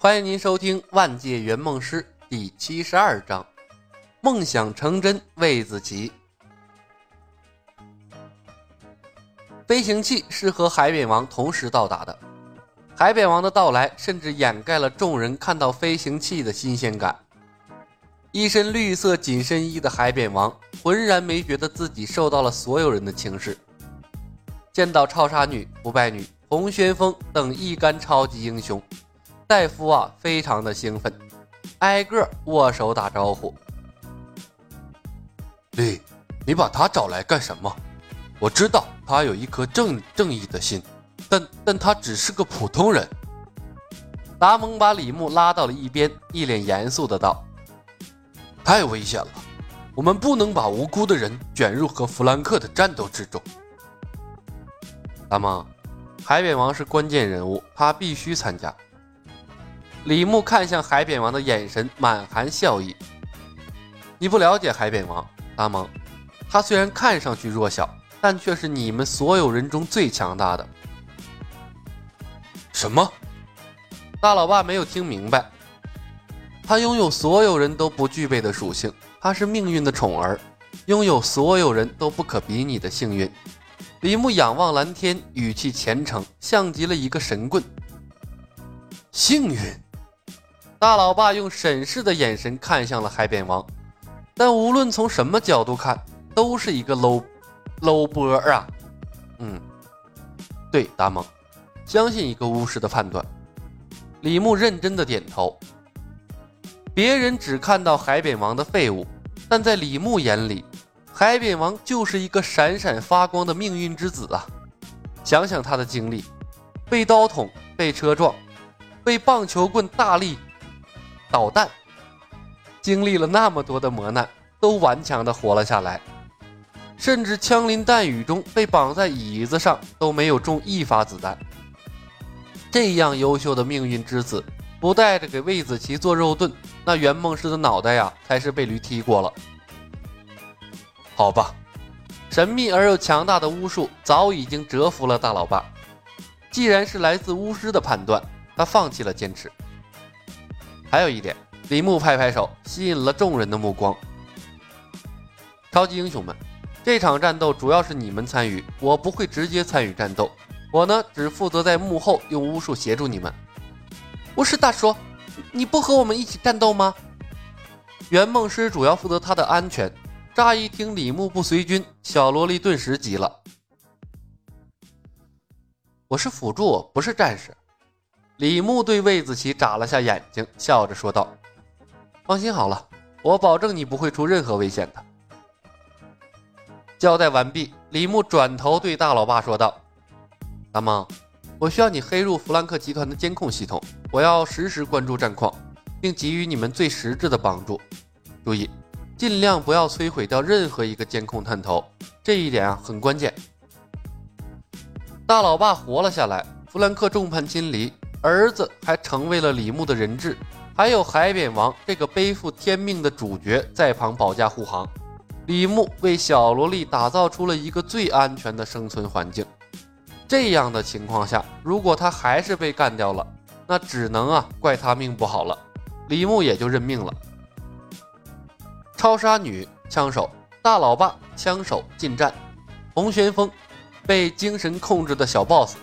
欢迎您收听《万界圆梦师》第七十二章：梦想成真，魏子琪。飞行器是和海扁王同时到达的，海扁王的到来甚至掩盖了众人看到飞行器的新鲜感。一身绿色紧身衣的海扁王浑然没觉得自己受到了所有人的轻视。见到超杀女、不败女、红旋风等一干超级英雄。戴夫啊，非常的兴奋，挨个握手打招呼。李，你把他找来干什么？我知道他有一颗正正义的心，但但他只是个普通人。达蒙把李牧拉到了一边，一脸严肃的道：“太危险了，我们不能把无辜的人卷入和弗兰克的战斗之中。”达蒙，海扁王是关键人物，他必须参加。李牧看向海扁王的眼神满含笑意。你不了解海扁王，大蒙，他虽然看上去弱小，但却是你们所有人中最强大的。什么？大老爸没有听明白。他拥有所有人都不具备的属性，他是命运的宠儿，拥有所有人都不可比拟的幸运。李牧仰望蓝天，语气虔诚，像极了一个神棍。幸运。大老爸用审视的眼神看向了海扁王，但无论从什么角度看，都是一个 low low 波啊！嗯，对，达蒙，相信一个巫师的判断。李牧认真的点头。别人只看到海扁王的废物，但在李牧眼里，海扁王就是一个闪闪发光的命运之子啊！想想他的经历：被刀捅，被车撞，被棒球棍大力。导弹经历了那么多的磨难，都顽强的活了下来，甚至枪林弹雨中被绑在椅子上都没有中一发子弹。这样优秀的命运之子，不带着给魏子琪做肉盾，那圆梦师的脑袋呀，才是被驴踢过了。好吧，神秘而又强大的巫术早已经折服了大老爸。既然是来自巫师的判断，他放弃了坚持。还有一点，李牧拍拍手，吸引了众人的目光。超级英雄们，这场战斗主要是你们参与，我不会直接参与战斗，我呢只负责在幕后用巫术协助你们。巫师大叔，你不和我们一起战斗吗？圆梦师主要负责他的安全。乍一听李牧不随军，小萝莉顿时急了。我是辅助，不是战士。李牧对魏子琪眨了下眼睛，笑着说道：“放心好了，我保证你不会出任何危险的。”交代完毕，李牧转头对大老爸说道：“大梦，我需要你黑入弗兰克集团的监控系统，我要实时关注战况，并给予你们最实质的帮助。注意，尽量不要摧毁掉任何一个监控探头，这一点啊很关键。”大老爸活了下来，弗兰克众叛亲离。儿子还成为了李牧的人质，还有海扁王这个背负天命的主角在旁保驾护航。李牧为小萝莉打造出了一个最安全的生存环境。这样的情况下，如果他还是被干掉了，那只能啊怪他命不好了。李牧也就认命了。超杀女枪手，大老爸枪手近战，红旋风被精神控制的小 boss，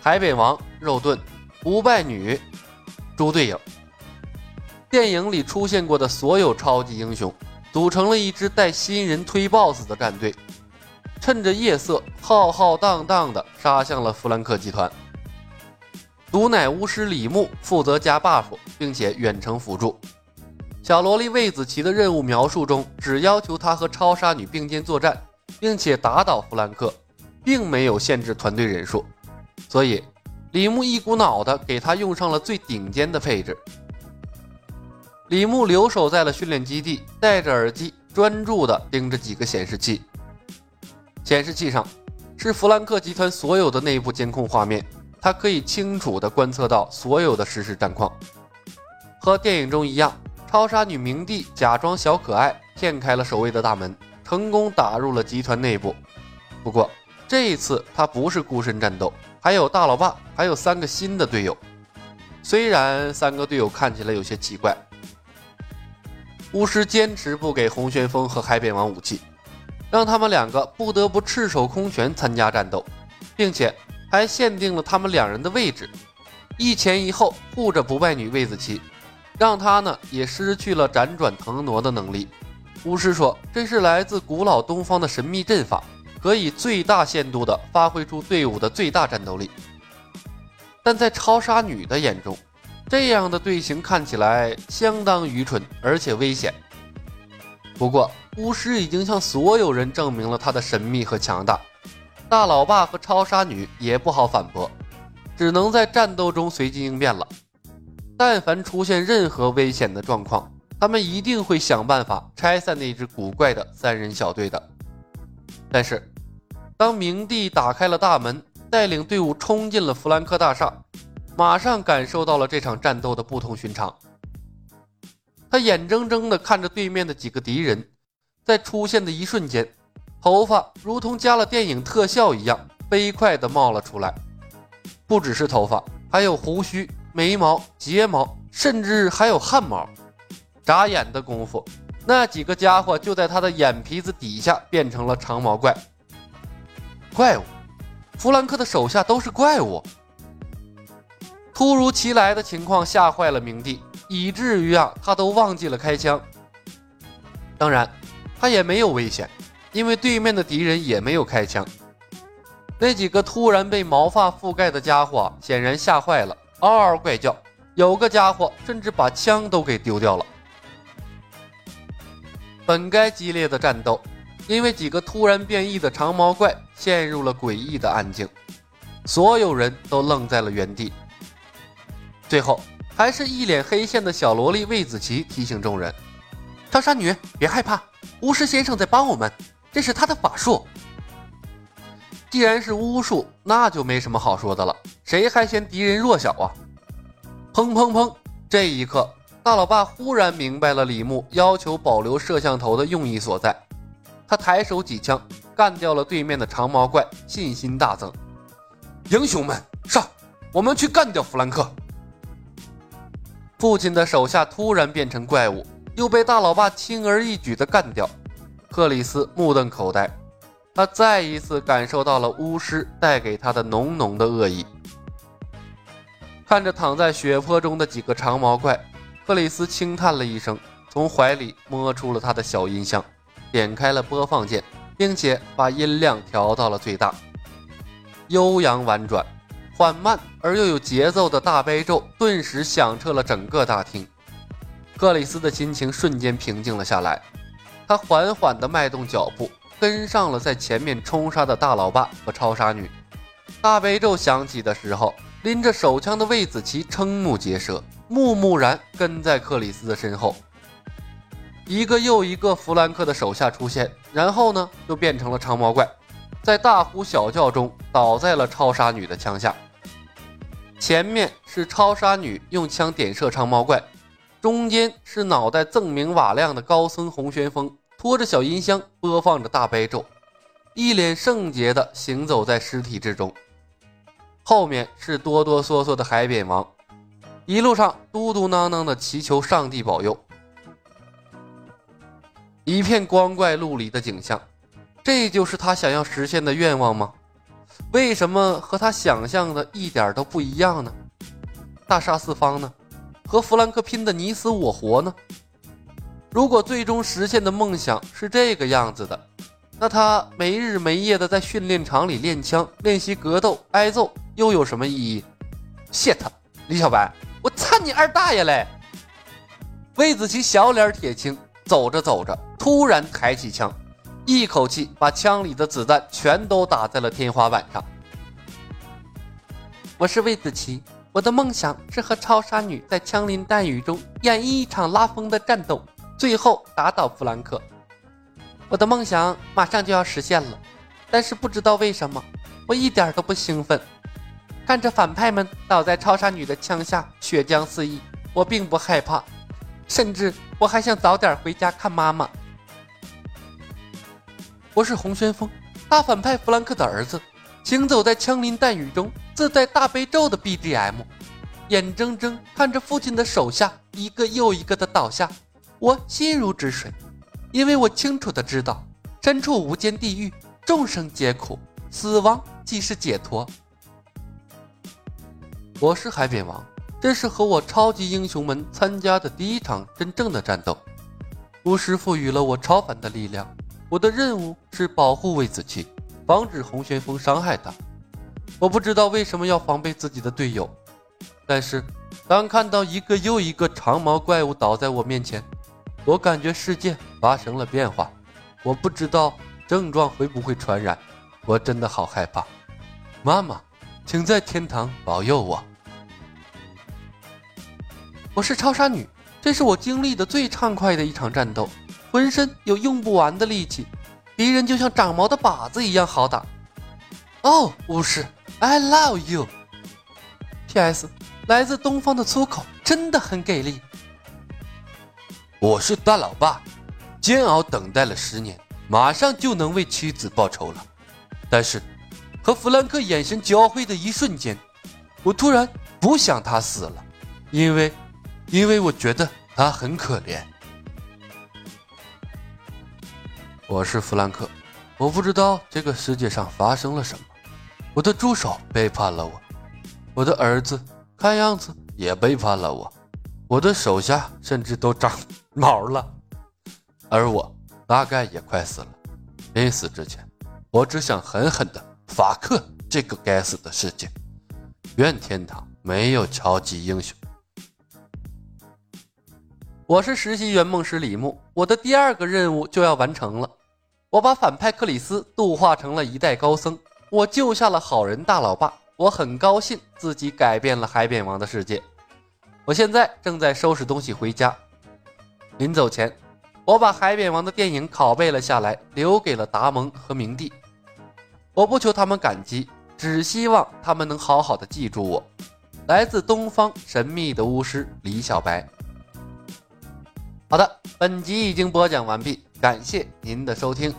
海扁王肉盾。不败女，猪队友。电影里出现过的所有超级英雄，组成了一支带新人推 BOSS 的战队，趁着夜色，浩浩荡荡地杀向了弗兰克集团。毒奶巫师李牧负责加 buff，并且远程辅助。小萝莉魏子琪的任务描述中，只要求她和超杀女并肩作战，并且打倒弗兰克，并没有限制团队人数，所以。李牧一股脑的给他用上了最顶尖的配置。李牧留守在了训练基地，戴着耳机，专注的盯着几个显示器。显示器上是弗兰克集团所有的内部监控画面，他可以清楚的观测到所有的实时战况。和电影中一样，超杀女明帝假装小可爱，骗开了守卫的大门，成功打入了集团内部。不过这一次，他不是孤身战斗。还有大老爸，还有三个新的队友。虽然三个队友看起来有些奇怪，巫师坚持不给红旋风和海扁王武器，让他们两个不得不赤手空拳参加战斗，并且还限定了他们两人的位置，一前一后护着不败女魏子琪，让她呢也失去了辗转腾挪的能力。巫师说，这是来自古老东方的神秘阵法。可以最大限度地发挥出队伍的最大战斗力，但在超杀女的眼中，这样的队形看起来相当愚蠢而且危险。不过，巫师已经向所有人证明了他的神秘和强大，大老爸和超杀女也不好反驳，只能在战斗中随机应变了。但凡出现任何危险的状况，他们一定会想办法拆散那支古怪的三人小队的。但是，当明帝打开了大门，带领队伍冲进了弗兰克大厦，马上感受到了这场战斗的不同寻常。他眼睁睁地看着对面的几个敌人，在出现的一瞬间，头发如同加了电影特效一样飞快地冒了出来。不只是头发，还有胡须、眉毛、睫毛，甚至还有汗毛。眨眼的功夫。那几个家伙就在他的眼皮子底下变成了长毛怪。怪物，弗兰克的手下都是怪物。突如其来的情况吓坏了明帝，以至于啊，他都忘记了开枪。当然，他也没有危险，因为对面的敌人也没有开枪。那几个突然被毛发覆盖的家伙显然吓坏了，嗷嗷怪叫，有个家伙甚至把枪都给丢掉了。本该激烈的战斗，因为几个突然变异的长毛怪陷入了诡异的安静，所有人都愣在了原地。最后，还是一脸黑线的小萝莉魏子琪提醒众人：“超杀女，别害怕，巫师先生在帮我们，这是他的法术。既然是巫术，那就没什么好说的了，谁还嫌敌人弱小啊？”砰砰砰！这一刻。大老爸忽然明白了李牧要求保留摄像头的用意所在，他抬手几枪干掉了对面的长毛怪，信心大增。英雄们上，我们去干掉弗兰克！父亲的手下突然变成怪物，又被大老爸轻而易举地干掉。克里斯目瞪口呆，他再一次感受到了巫师带给他的浓浓的恶意。看着躺在血泊中的几个长毛怪。克里斯轻叹了一声，从怀里摸出了他的小音箱，点开了播放键，并且把音量调到了最大。悠扬婉转、缓慢而又有节奏的大悲咒顿时响彻了整个大厅。克里斯的心情瞬间平静了下来，他缓缓地迈动脚步，跟上了在前面冲杀的大老爸和超杀女。大悲咒响起的时候，拎着手枪的魏子琪瞠目结舌。木木然跟在克里斯的身后，一个又一个弗兰克的手下出现，然后呢，就变成了长毛怪，在大呼小叫中倒在了超杀女的枪下。前面是超杀女用枪点射长毛怪，中间是脑袋锃明瓦亮的高僧红旋风，拖着小音箱播放着大悲咒，一脸圣洁的行走在尸体之中。后面是哆哆嗦嗦的海扁王。一路上嘟嘟囔囔的祈求上帝保佑，一片光怪陆离的景象，这就是他想要实现的愿望吗？为什么和他想象的一点都不一样呢？大杀四方呢？和弗兰克拼的你死我活呢？如果最终实现的梦想是这个样子的，那他没日没夜的在训练场里练枪、练习格斗、挨揍，又有什么意义？shit，李小白。我操你二大爷嘞！魏子琪小脸铁青，走着走着，突然抬起枪，一口气把枪里的子弹全都打在了天花板上。我是魏子琪，我的梦想是和超杀女在枪林弹雨中演绎一场拉风的战斗，最后打倒弗兰克。我的梦想马上就要实现了，但是不知道为什么，我一点都不兴奋。看着反派们倒在超杀女的枪下，血浆四溢，我并不害怕，甚至我还想早点回家看妈妈。我是红旋风，大反派弗兰克的儿子，行走在枪林弹雨中，自带大悲咒的 BGM。眼睁睁看着父亲的手下一个又一个的倒下，我心如止水，因为我清楚的知道，身处无间地狱，众生皆苦，死亡即是解脱。我是海扁王，这是和我超级英雄们参加的第一场真正的战斗。巫师赋予了我超凡的力量，我的任务是保护魏子期，防止洪旋风伤害他。我不知道为什么要防备自己的队友，但是当看到一个又一个长毛怪物倒在我面前，我感觉世界发生了变化。我不知道症状会不会传染，我真的好害怕。妈妈。请在天堂保佑我。我是超杀女，这是我经历的最畅快的一场战斗，浑身有用不完的力气，敌人就像长毛的靶子一样好打。哦，巫师，I love you。P.S. 来自东方的粗口真的很给力。我是大老爸，煎熬等待了十年，马上就能为妻子报仇了，但是。和弗兰克眼神交汇的一瞬间，我突然不想他死了，因为，因为我觉得他很可怜。我是弗兰克，我不知道这个世界上发生了什么。我的助手背叛了我，我的儿子看样子也背叛了我，我的手下甚至都长毛了，而我大概也快死了。临死之前，我只想狠狠的。法克这个该死的世界，愿天堂没有超级英雄。我是实习圆梦师李牧，我的第二个任务就要完成了。我把反派克里斯度化成了一代高僧，我救下了好人大老爸，我很高兴自己改变了海扁王的世界。我现在正在收拾东西回家。临走前，我把海扁王的电影拷贝了下来，留给了达蒙和明帝。我不求他们感激，只希望他们能好好的记住我。来自东方神秘的巫师李小白。好的，本集已经播讲完毕，感谢您的收听。